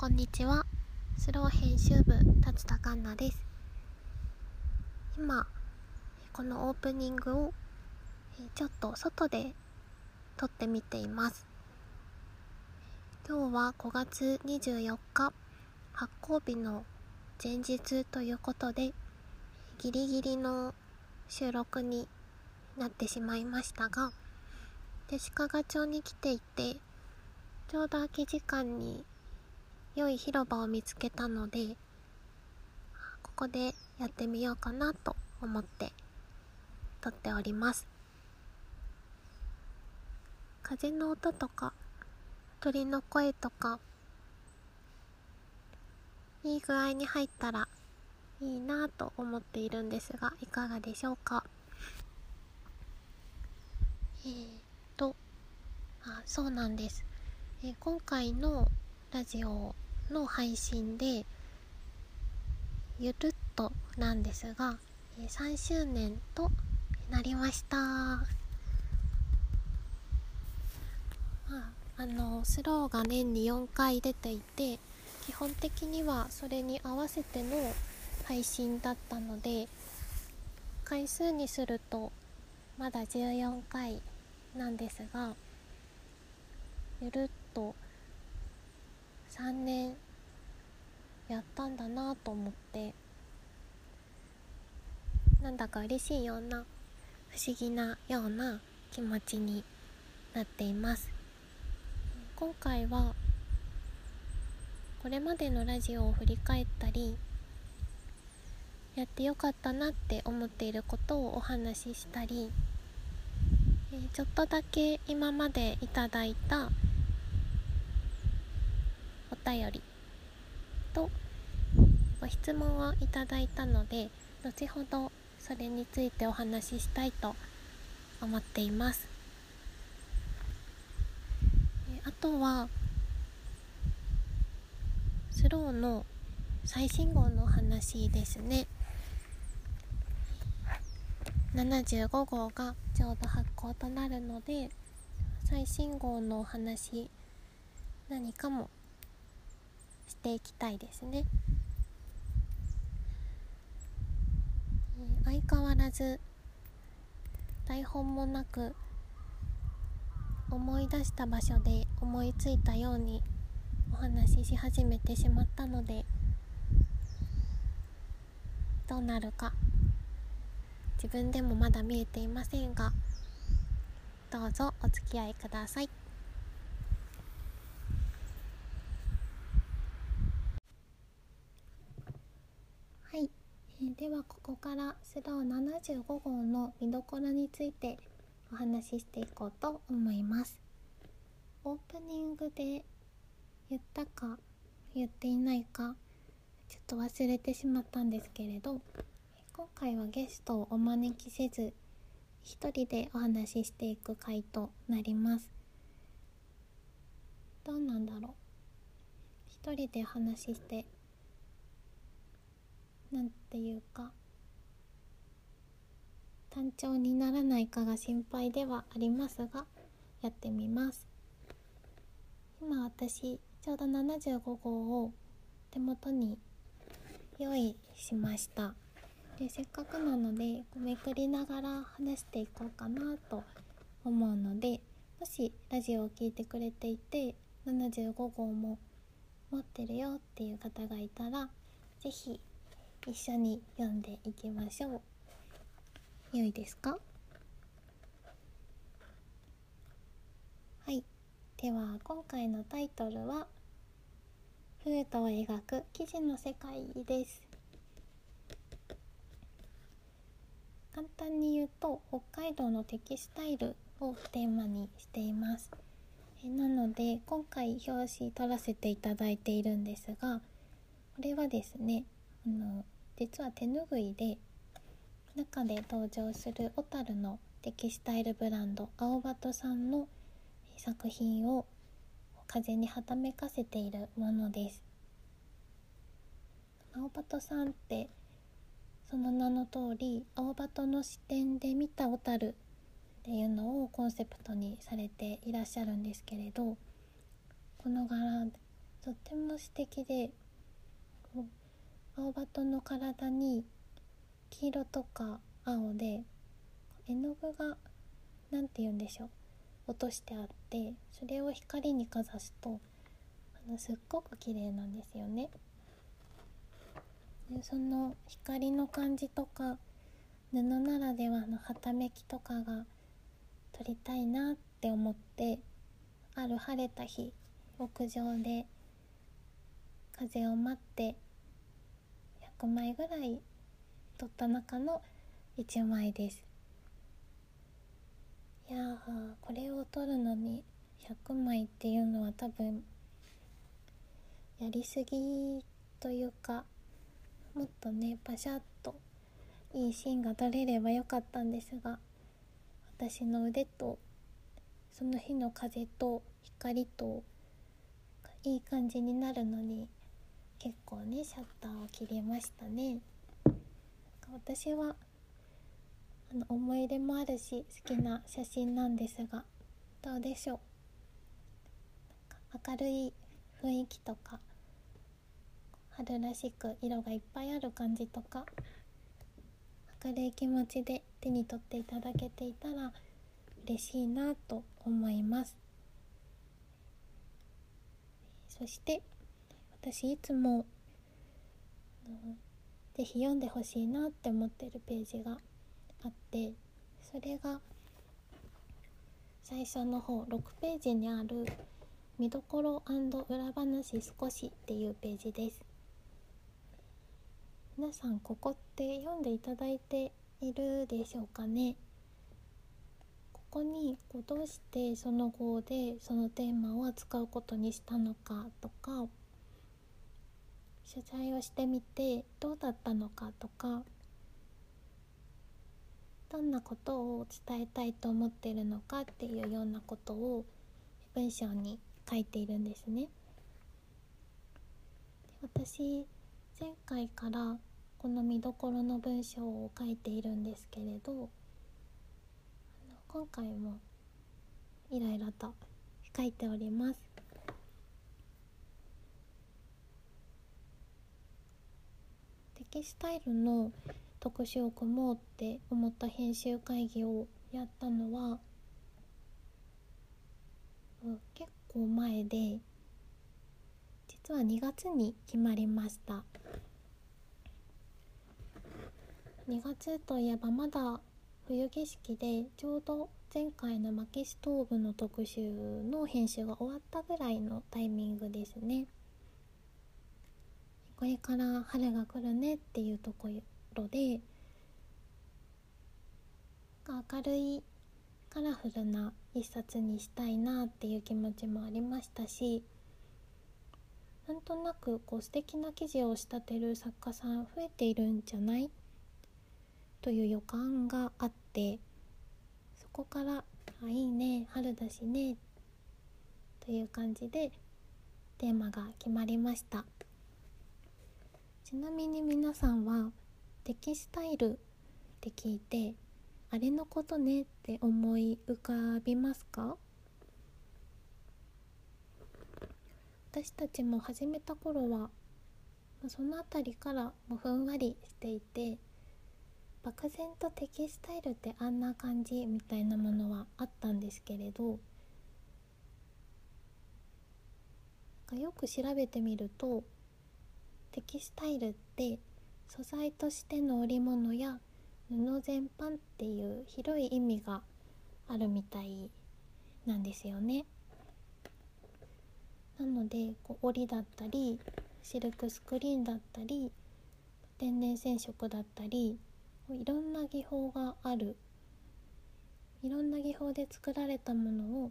こんにちは。スロー編集部達田環奈です。今このオープニングをちょっと外で撮ってみています。今日は5月24日発行日の前日ということでギリギリの収録になってしまいましたがで鹿賀町に来ていてちょうど空き時間に良い広場を見つけたのでここでやってみようかなと思って撮っております。風の音とか鳥の声とかいい具合に入ったらいいなと思っているんですがいかがでしょうか？えー、とあそうなんです、えー、今回のラジオの配信でゆるっとなんですが3周年となりました。まあのスローが年に4回出ていて基本的にはそれに合わせての配信だったので回数にするとまだ14回なんですがゆるっと3年やったんだなと思って。なんだか嬉しいような不思議なような気持ちになっています。今回はこれまでのラジオを振り返ったりやってよかったなって思っていることをお話ししたり、ちょっとだけ今までいただいた便りとご質問をいただいたので後ほどそれについてお話ししたいと思っています。あとはスローの最新号の話ですね。75号がちょうど発行となるので最新号のお話何かもしていきたいですね。相変わらず台本もなく思い出した場所で思いついたようにお話しし始めてしまったのでどうなるか自分でもまだ見えていませんがどうぞお付き合いください。えではここからスロー75号の見どころについてお話ししていこうと思います。オープニングで言ったか言っていないかちょっと忘れてしまったんですけれど今回はゲストをお招きせず一人でお話ししていく回となります。どうなんだろう？一人で話してなんていうか単調にならないかが心配ではありますがやってみます。今私ちょうど75号を手元に用意しました。でせっかくなのでめくりながら話していこうかなと思うのでもしラジオを聴いてくれていて75号も持ってるよっていう方がいたら是非一緒に読んでいきましょう。良いですか？はい。では今回のタイトルは「フードを描く記事の世界」です。簡単に言うと北海道のテキスタイルをテーマにしています。えなので今回表紙撮らせていただいているんですがこれはですねあの実は手ぬぐいで中で登場する小樽のテキスタイルブランド青バトさんの作品を風にはためかせているものです。青バトさんってその名の通り青バトの視点で見た小樽っていうのをコンセプトにされていらっしゃるんですけれどこの柄とっても素敵で青バトの体に黄色とか青で絵の具が何て言うんでしょう落としてあってそれを光にかざすとあのすっごく綺麗なんですよね。でその光の感じとか布ならではのはためきとかが撮りたいなって思ってある晴れた日屋上で風を待って100枚ぐらい撮った中の1枚です。いやこれを撮るのに100枚っていうのは多分やりすぎというかもっとねパシャッといいシーンが撮れればよかったんですが私の腕とその日の風と光といい感じになるのに結構ねシャッターを切りましたね。私はあの思い出もあるし好きな写真なんですがどうでしょう？明るい雰囲気とか春らしく色がいっぱいある感じとか明るい気持ちで手に取っていただけていたら嬉しいなと思います。そして私いつも是非読んでほしいなって思ってるページがあってそれが最初の方6ページにある「見どころ裏話少し」っていうページです。皆さんここって読んでいただいているでしょうかね？ここにこうどうしてその後でそのテーマを扱うことにしたのかとか取材をしてみてどうだったのかとかどんなことを伝えたいと思ってるのかっていうようなことを文章に書いているんですね。私前回からこの見どころの文章を書いているんですけれど今回もいろいろと書いております。キスタイルの特集を組もうって思った編集会議をやったのは結構前で実は2月に決まりました2月といえばまだ冬景色でちょうど前回の薪ストーブの特集の編集が終わったぐらいのタイミングですね。これから春が来るねっていうところで明るいカラフルな一冊にしたいなっていう気持ちもありましたしなんとなくこう素敵な記事を仕立てる作家さん増えているんじゃないという予感があってそこから「あいいね春だしね」という感じでテーマが決まりました。ちなみに皆さんはテキスタイルって聞いてあれのことねって思い浮かびますか？私たちも始めた頃はその辺りからもふんわりしていて漠然とテキスタイルってあんな感じみたいなものはあったんですけれどよく調べてみるとテキスタイルって素材としての織物や布全般っていう広い意味があるみたいなんですよね。なのでこう織だったりシルクスクリーンだったり天然染色だったりいろんな技法があるいろんな技法で作られたものを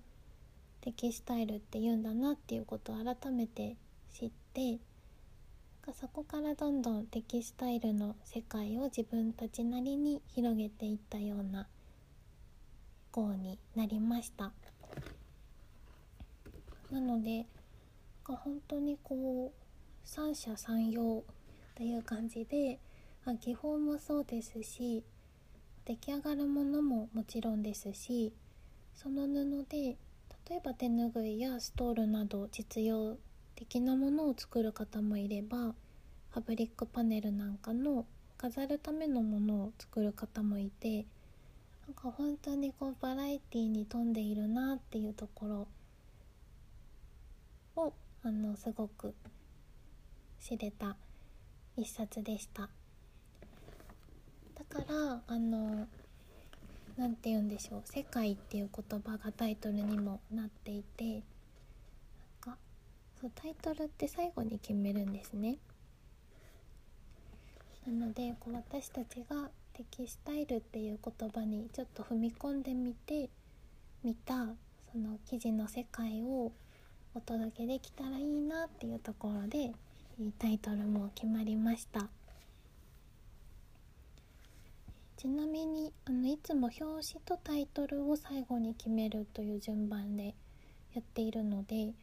テキスタイルって言うんだなっていうことを改めて知ってそこからどんどんテキスタイルの世界を自分たちなりに広げていったような号になりました。なので本当にこう三者三様という感じで技法もそうですし出来上がるものももちろんですしその布で例えば手ぬぐいやストールなど実用的なものを作る方もいればファブリックパネルなんかの飾るためのものを作る方もいてなんか本当にこうバラエティーに富んでいるなっていうところをあのすごく知れた一冊でした。だからあの何て言うんでしょう「世界」っていう言葉がタイトルにもなっていてそうタイトルって最後に決めるんですね。なのでこう私たちがテキスタイルっていう言葉にちょっと踏み込んでみて見たその記事の世界をお届けできたらいいなっていうところでタイトルも決まりました。ちなみにあのいつも表紙とタイトルを最後に決めるという順番でやっているので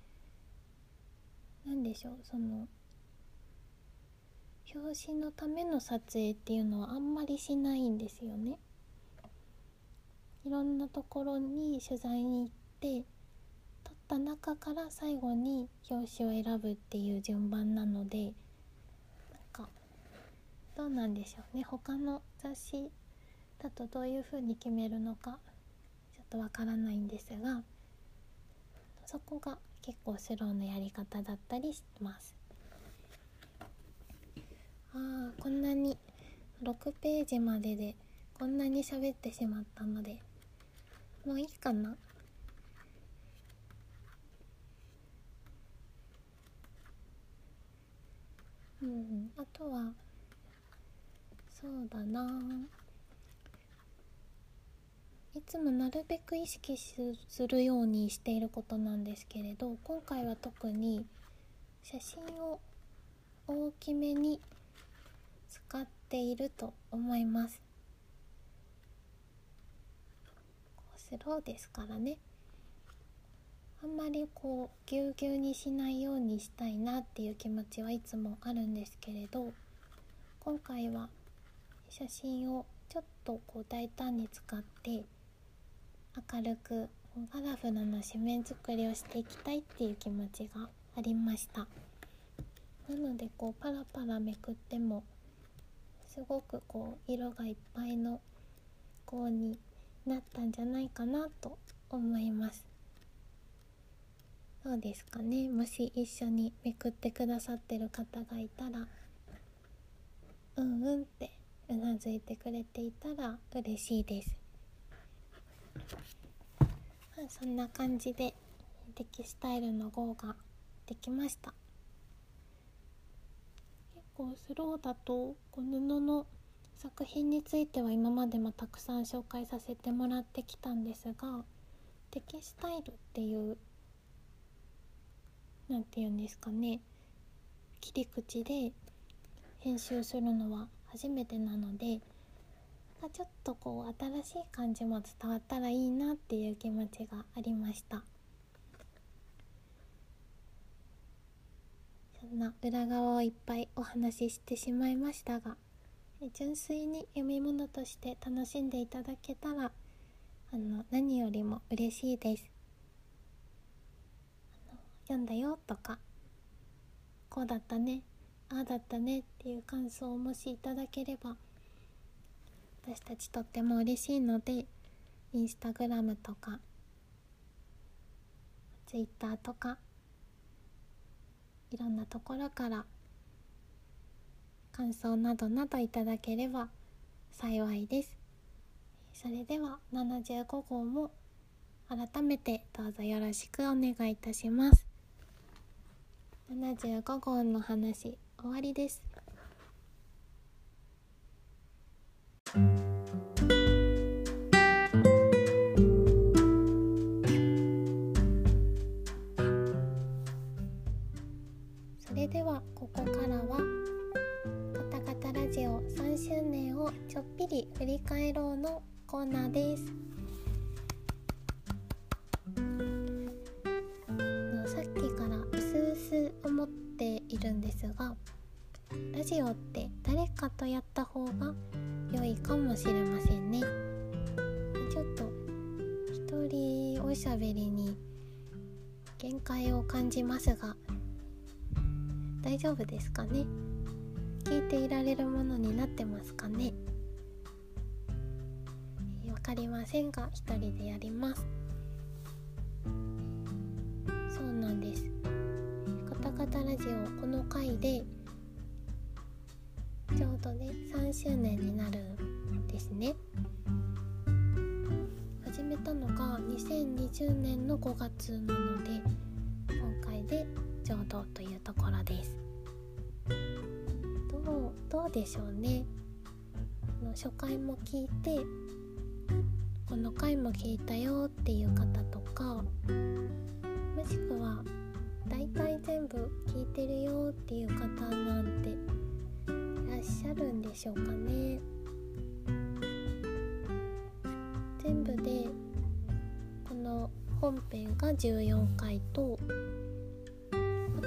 何でしょうその表紙のための撮影っていうのはあんまりしないんですよね。いろんなところに取材に行って撮った中から最後に表紙を選ぶっていう順番なのでなんかどうなんでしょうね他の雑誌だとどういう風に決めるのかちょっとわからないんですがそこが結構スローのやり方だったりします。あーこんなに6ページまででこんなに喋ってしまったのでもういいかな。うん、あとはそうだな。つもなるべく意識するようにしていることなんですけれど今回は特に写真を大きめに使っていると思います。スローですからね。あんまりこうぎゅうぎゅうにしないようにしたいなっていう気持ちはいつもあるんですけれど今回は写真をちょっとこう大胆に使って明るくカラフルな紙面作りをしていきたいっていう気持ちがありました。なのでこうパラパラめくってもすごくこう色がいっぱいのこうになったんじゃないかなと思います。どうですかね？もし一緒にめくってくださってる方がいたらうんうんってうなずいてくれていたら嬉しいです。まあ、そんな感じでテキスタイルの号ができました。結構スローだとこの布の作品については今までもたくさん紹介させてもらってきたんですがテキスタイルっていう何て言うんですかね切り口で編集するのは初めてなのでちょっとこう新しい感じも伝わったらいいなっていう気持ちがありました。そんな裏側をいっぱいお話ししてしまいましたが純粋に読み物として楽しんでいただけたらあの何よりも嬉しいです。読んだよとかこうだったねああだったねっていう感想をもしいただければ私たちとっても嬉しいのでインスタグラムとかツイッターとかいろんなところから感想などなどいただければ幸いです。それでは75号も改めてどうぞよろしくお願いいたします。75号の話終わりです。ろう」のコーナーです。1人でやります。そうなんです。カタカタラジオこの回でちょうどね3周年になるんですね。始めたのが2020年の5月なので今回でちょうどというところです。どうどうでしょうね。初回も聞いてこの回も聞いたよっていう方とかもしくは大体全部聞いてるよっていう方なんていらっしゃるんでしょうかね。全部でこの本編が14回とあ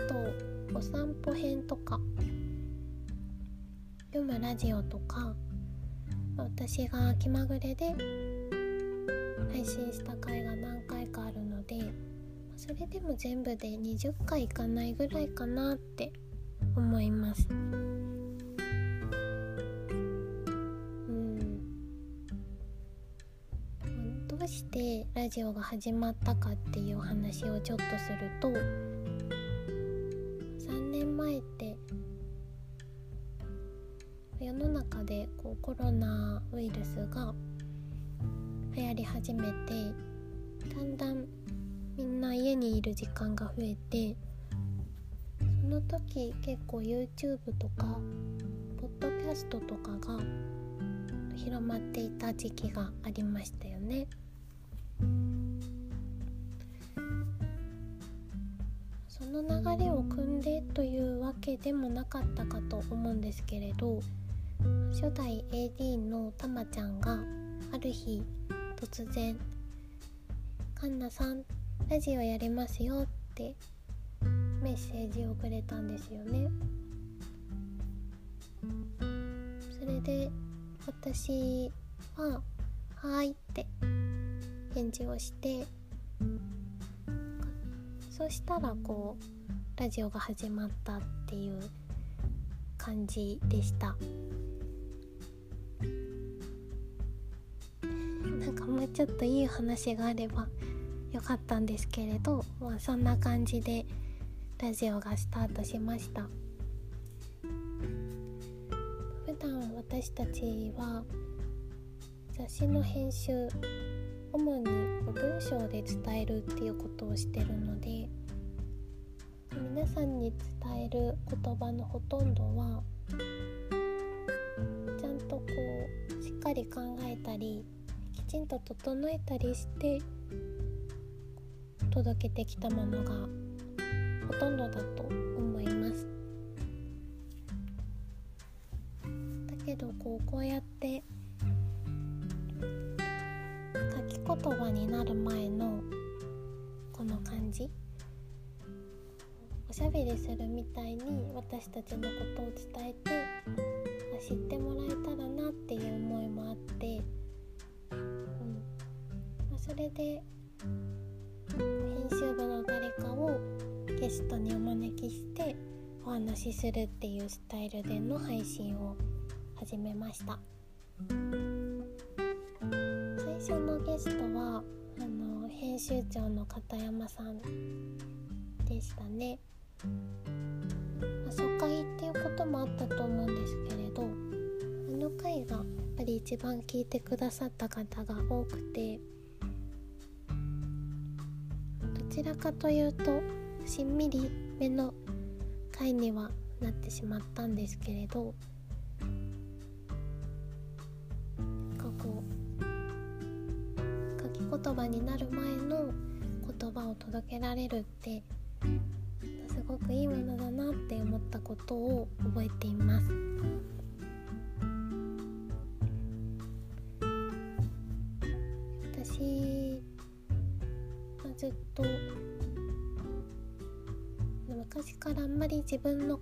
とお散歩編とか読むラジオとか私が気まぐれで配信した回が何回かあるのでそれでも全部で20回いかないぐらいかなって思いますうん。どうしてラジオが始まったかっていう話をちょっとすると3年前って世の中でこうコロナウイルスが始めてだんだんみんな家にいる時間が増えてその時結構 YouTube とかポッドキャストとかが広まっていた時期がありましたよね。その流れを組んでというわけでもなかったかと思うんですけれど初代 AD のたまちゃんがある日突然「カンナさんラジオやりますよ」ってメッセージをくれたんですよね。それで私は「はい」って返事をしてそしたらこうラジオが始まったっていう感じでしたなんかもうちょっといい話があればよかったんですけれど、まあ、そんな感じでラジオがスタートしました。普段私たちは雑誌の編集主に文章で伝えるっていうことをしてるので皆さんに伝える言葉のほとんどはちゃんとこうしっかり考えたりちんと整えたりして届けてきたものがほとんどだと思います。だけどこうこうやって書き言葉になる前のこの感じ。おしゃべりするみたいに私たちのことを伝えて知ってもらえたらなっていう思いもあって、それで編集部の誰かをゲストにお招きしてお話しするっていうスタイルでの配信を始めました。最初のゲストはあの編集長の片山さんでしたね、まあ、初回っていうこともあったと思うんですけれどあの回がやっぱり一番聞いてくださった方が多くてちらかというとしんみりめの回にはなってしまったんですけれどここ？書き言葉になる前の言葉を届けられるってすごくいいものだなって思ったことを覚えています。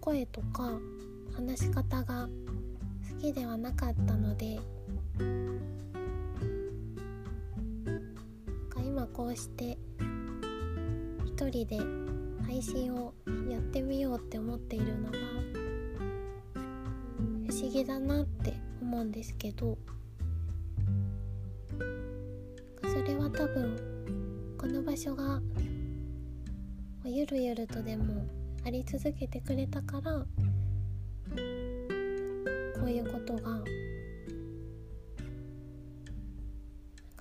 声とか話し方が好きではなかったので今こうして一人で配信をやってみようって思っているのが不思議だなって思うんですけどそれは多分この場所がゆるゆるとでもあり続けてくれたからこういうことが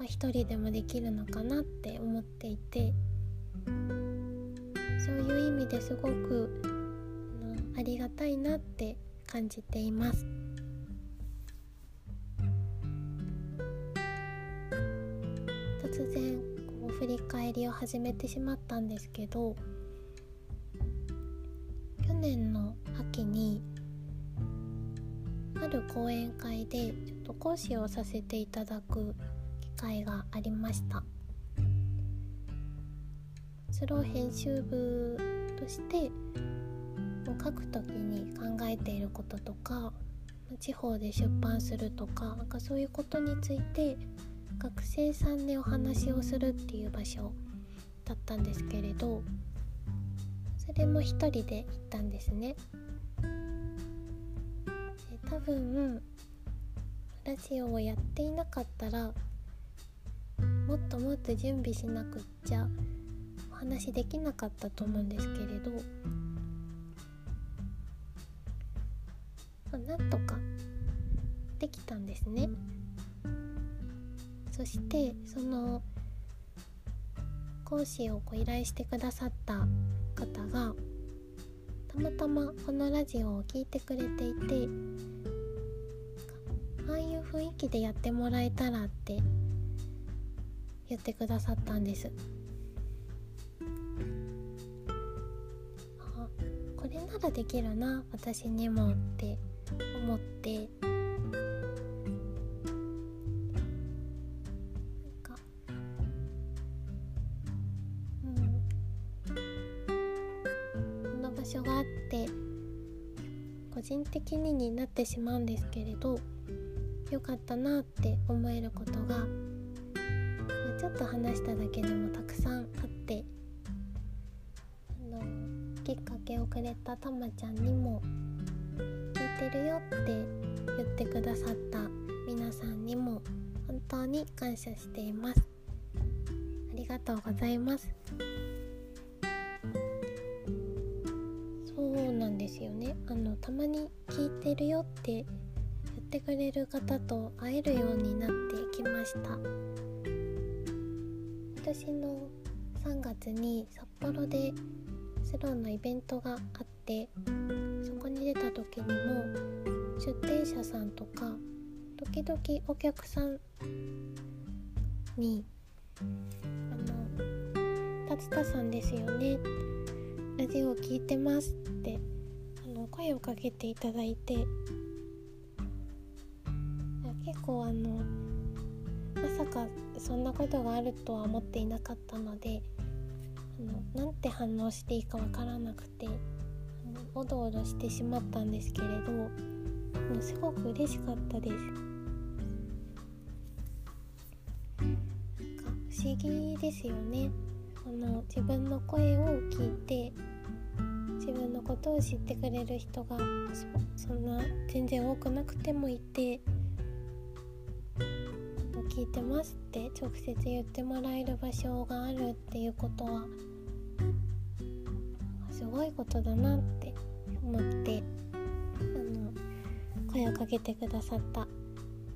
一人でもできるのかなって思っていてそういう意味ですごくありがたいなって感じています。突然こう振り返りを始めてしまったんですけど年の秋にある講演会でちょっと講師をさせていただく機会がありました。スロー編集部として書く時に考えていることとか地方で出版するとかなんかそういうことについて学生さんにお話をするっていう場所だったんですけれどれも一人で行ったんですね多分ラジオをやっていなかったらもっともっと準備しなくっちゃお話できなかったと思うんですけれど、まあ、なんとかできたんですね。そしてその講師をこう依頼してくださった方がたまたまこのラジオを聴いてくれていてああいう雰囲気でやってもらえたらって言ってくださったんです。あこれならできるな私にもって思って。個人的にになってしまうんですけれどよかったなって思えることがちょっと話しただけでもたくさんあってあのきっかけをくれたたまちゃんにも聞いてるよって言ってくださった皆さんにも本当に感謝しています。ありがとうございます。そうなんですよね。あのたまに聞いてるよって言ってくれる方と会えるようになってきました。年の3月に札幌でスローのイベントがあってそこに出た時にも出店者さんとか時々お客さんに「あの達田さんですよね。ラジオ聞いてます」って声をかけていただいて。結構あのまさかそんなことがあるとは思っていなかったのであのなんて反応していいかわからなくておどおどしてしまったんですけれどすごく嬉しかったです。不思議ですよね。あの自分の声を聞いて自分のことを知ってくれる人がそんな全然多くなくてもいて聞いてますって直接言ってもらえる場所があるっていうことはすごいことだなって思ってあの声をかけてくださった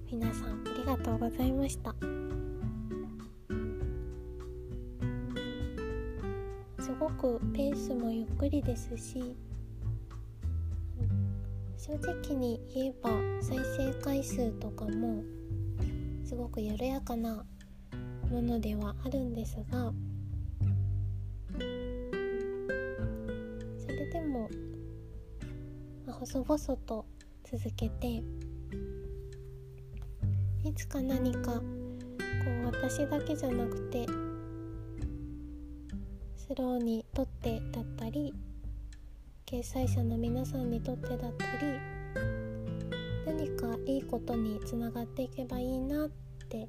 皆さんありがとうございました。ごくペースもゆっくりですし正直に言えば再生回数とかもすごく緩やかなものではあるんですがそれでも、まあ、細々と続けていつか何かこう私だけじゃなくてスローにとってだったり掲載者の皆さんにとってだったり何かいいことにつながっていけばいいなって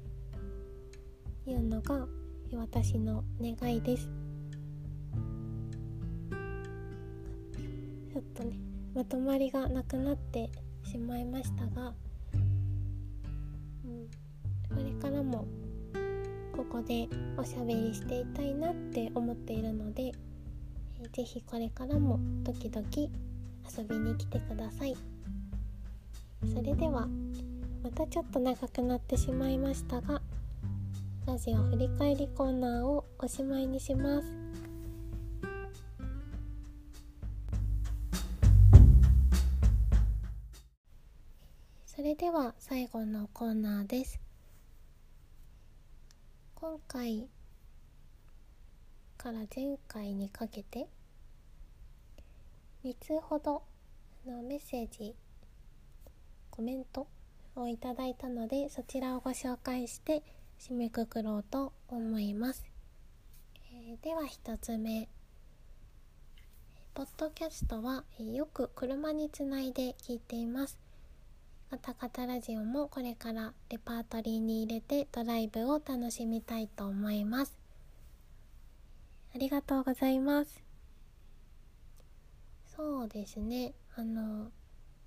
いうのが私の願いです。ちょっとねまとまりがなくなってしまいましたが、うん、これからもここでおしゃべりしていたいなって思っているので、えー、ぜひこれからも時々遊びに来てください。それではまたちょっと長くなってしまいましたがラジオ振り返りコーナーをおしまいにします。それでは最後のコーナーです。今回から前回にかけて3つほどのメッセージコメントをいただいたのでそちらをご紹介して締めくくろうと思います、えー、では1つ目。ポッドキャストはよく車につないで聞いています。カタカタラジオもこれからレパートリーに入れてドライブを楽しみたいと思います。ありがとうございます。そうですね。あの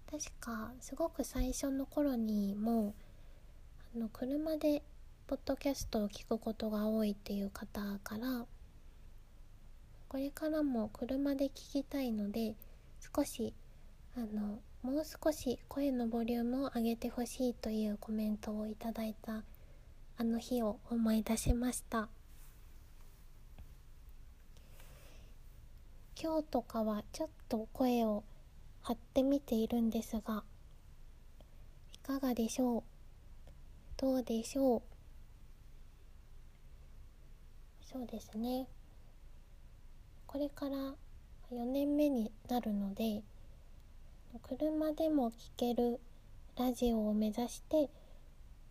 確かすごく最初の頃にもあの車でポッドキャストを聞くことが多いっていう方からこれからも車で聞きたいので少しあのもう少し声のボリュームを上げてほしいというコメントをいただいたあの日を思い出しました。今日とかはちょっと声を張ってみているんですがいかがでしょう？どうでしょう？そうですね。これから4年目になるので車でも聴けるラジオを目指して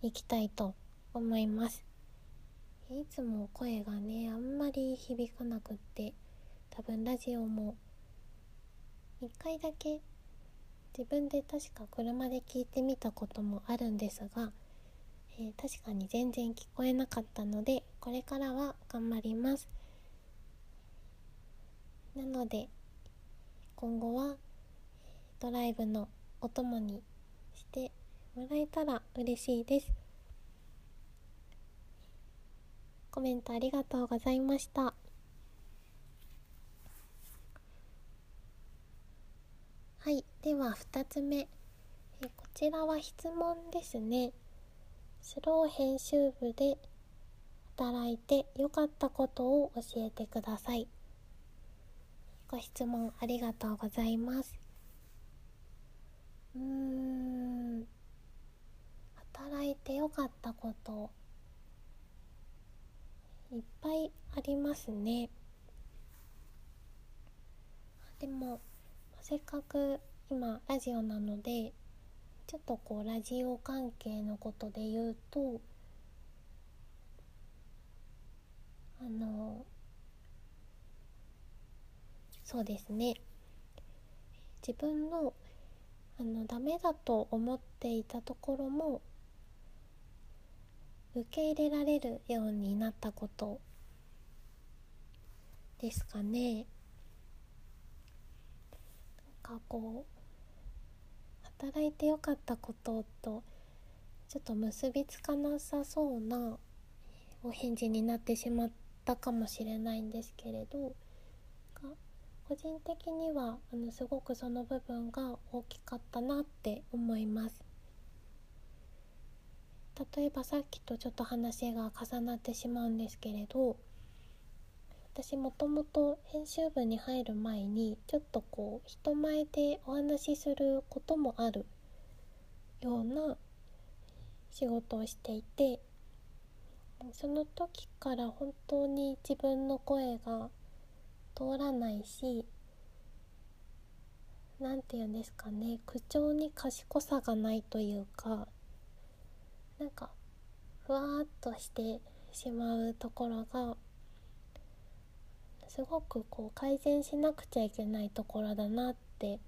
いきたいと思います。いつも声がねあんまり響かなくって多分ラジオも1回だけ自分で確か車で聞いてみたこともあるんですが、えー、確かに全然聞こえなかったのでこれからは頑張ります。なので今後はドライブのお供にしてもらえたら嬉しいです。コメントありがとうございました。はいでは2つ目。えこちらは質問ですね。スロー編集部で働いて良かったことを教えてください。ご質問ありがとうございます。うん。働いて良かったこといっぱいありますね。でもせっかく今ラジオなのでちょっとこうラジオ関係のことで言うとあのそうですね。自分のあのダメだと思っていたところも受け入れられるようになったことですかね。なんかこう働いてよかったこととちょっと結びつかなさそうなお返事になってしまったかもしれないんですけれど個人的にはあのすごくその部分が大きかったなって思います。例えばさっきとちょっと話が重なってしまうんですけれど私もともと編集部に入る前にちょっとこう人前でお話しすることもあるような仕事をしていてその時から本当に自分の声が通らないし何て言うんですかね口調に賢さがないというかなんかふわっとしてしまうところがすごくこう改善しなくちゃいけないところだなって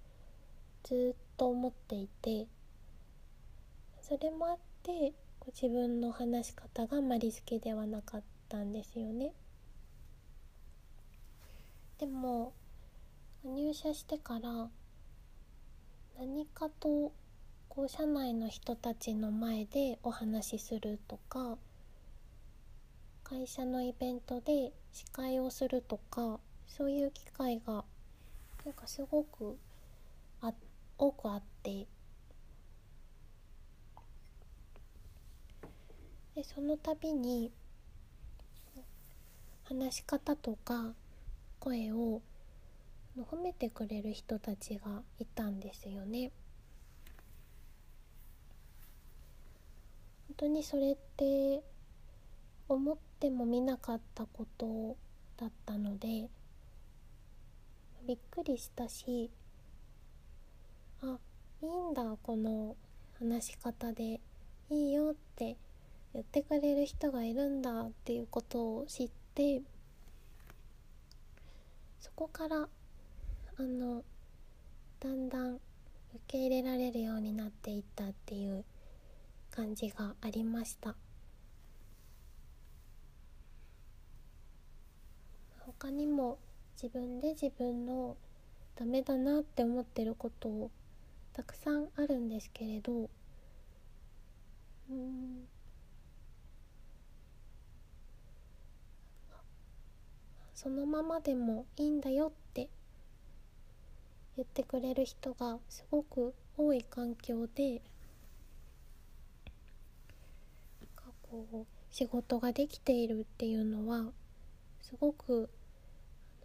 ずっと思っていてそれもあって自分の話し方があまり好きではなかったんですよね。でも入社してから何かとこう社内の人たちの前でお話しするとか会社のイベントで司会をするとかそういう機会がなんかすごくあ多くあってでその度に話し方とか声を褒めてくれる人たちがいたんですよね。本当にそれって思ってもみなかったことだったのでびっくりしたしあいいんだこの話し方でいいよって言ってくれる人がいるんだっていうことを知ってそこからあのだんだん受け入れられるようになっていったっていう感じがありました。他にも自分で自分のダメだなって思ってることたくさんあるんですけれどうんそのままでもいいんだよって言ってくれる人がすごく多い環境でこう仕事ができているっていうのはすごく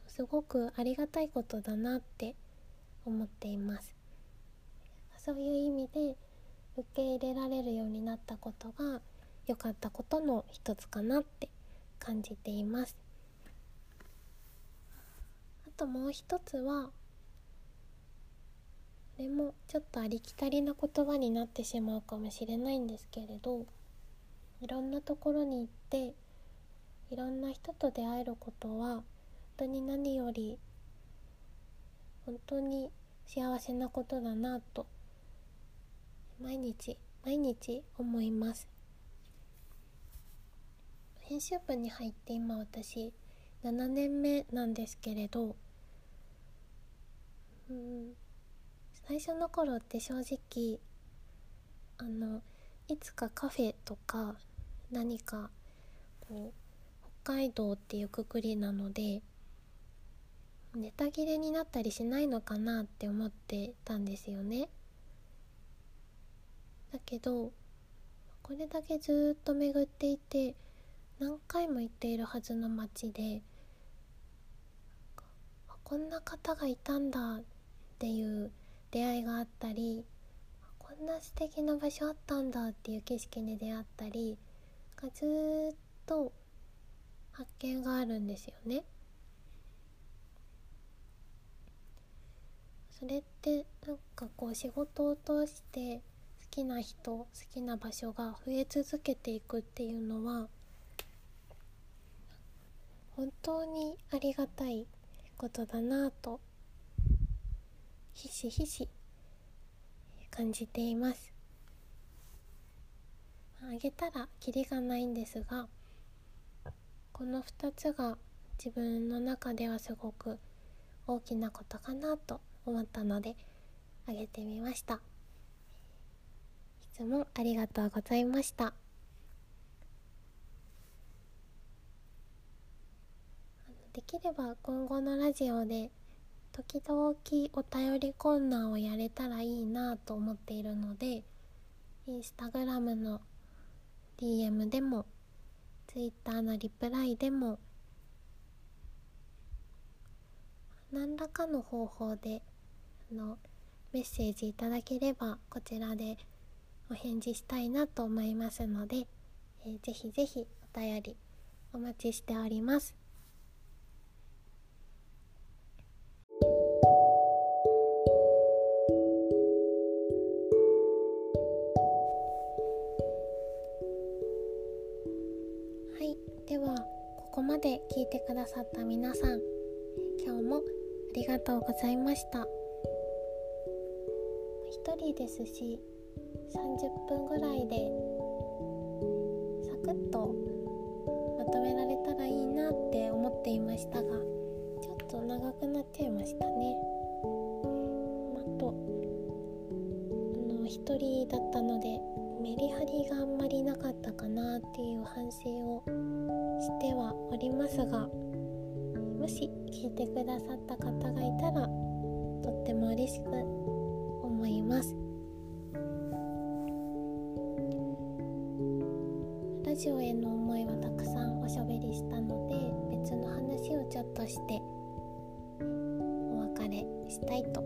すごくありがたいことだなって思っています。そういう意味で受け入れられるようになったことが良かったことの一つかなって感じています。ともう一つはこれもちょっとありきたりな言葉になってしまうかもしれないんですけれどいろんなところに行っていろんな人と出会えることは本当に何より本当に幸せなことだなと毎日毎日思います。編集部に入って今私7年目なんですけれどうん最初の頃って正直あのいつかカフェとか何かこう北海道っていうくくりなのでネタ切れになったりしないのかなって思ってたんですよね。だけどこれだけずっと巡っていて何回も行っているはずの街でこんな方がいたんだっていう出会いがあったりこんな素敵な場所あったんだっていう景色に出会ったりかずっと発見があるんですよね。それってなんかこう仕事を通して好きな人好きな場所が増え続けていくっていうのは本当にありがたいことだなとひしひし感じています。あげたらキリがないんですがこの2つが自分の中ではすごく大きなことかなと思ったのであげてみました。いつもありがとうございました。できれば今後のラジオで時々お便りコーナーをやれたらいいなと思っているのでインスタグラムの DM でも Twitter のリプライでも何らかの方法であのメッセージいただければこちらでお返事したいなと思いますので、えー、ぜひぜひお便りお待ちしております。聞いてくださった皆さん今日もありがとうございました一人ですし30分ぐらいでサクッとまとめられたらいいなって思っていましたがちょっと長くなっちゃいましたね。あとあの一人だったのでメリハリがあんまりなかったかなっていう反省をしてはおりますがもし聞いてくださった方がいたらとっても嬉しく思います。ラジオへの思いはたくさんおしゃべりしたので別の話をちょっとしてお別れしたいと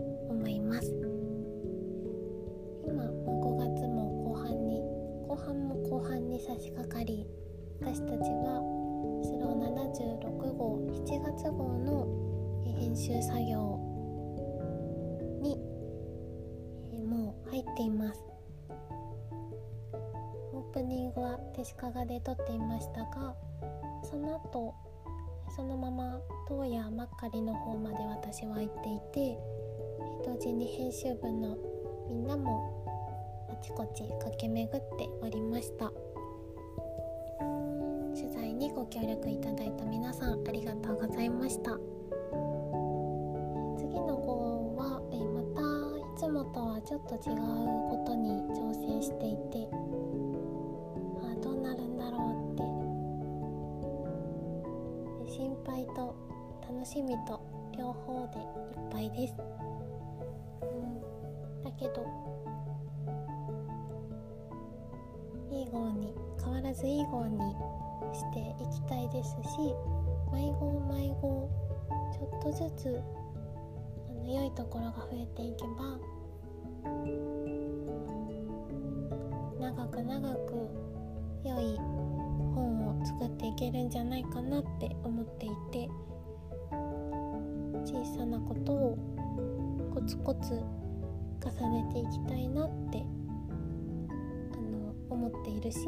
グは手鹿賀で撮っていましたがその後そのまま東野まっかりの方まで私は行っていて同時に編集部のみんなもあちこち駆け巡っておりました。取材にご協力いただいた皆さんありがとうございました。次の号はまたいつもとはちょっと違うことに挑戦していてしみと両方でいっぱいです、うん、だけどいい号に変わらずいい号にしていきたいですし毎号毎号ちょっとずつあの良いところが増えていけば長く長く良い本を作っていけるんじゃないかなって思っていて小さなことをコツコツ重ねていきたいなってあの思っているし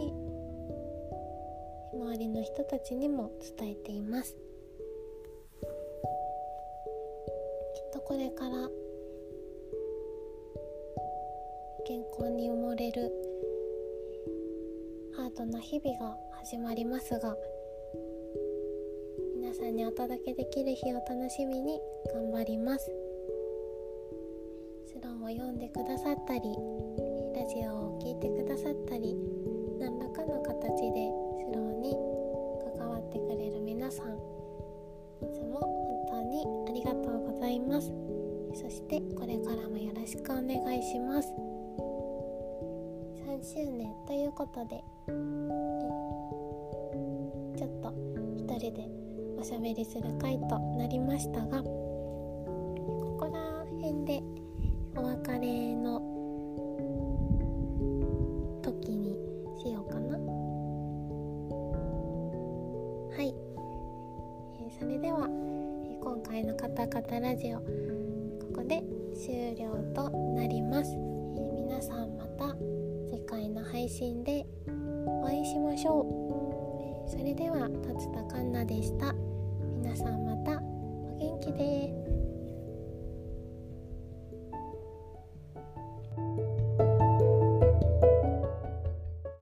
周りの人たちにも伝えています。きっとこれから健康に埋もれるハードな日々が始まりますがさんにお届けできる日を楽しみに頑張ります。スローを読んでくださったりラジオを聴いてくださったり何らかの形でスローに関わってくれる皆さんいつも本当にありがとうございます。そしてこれからもよろしくお願いします。3周年ということでちょっと一人でおしゃべりする回となりましたが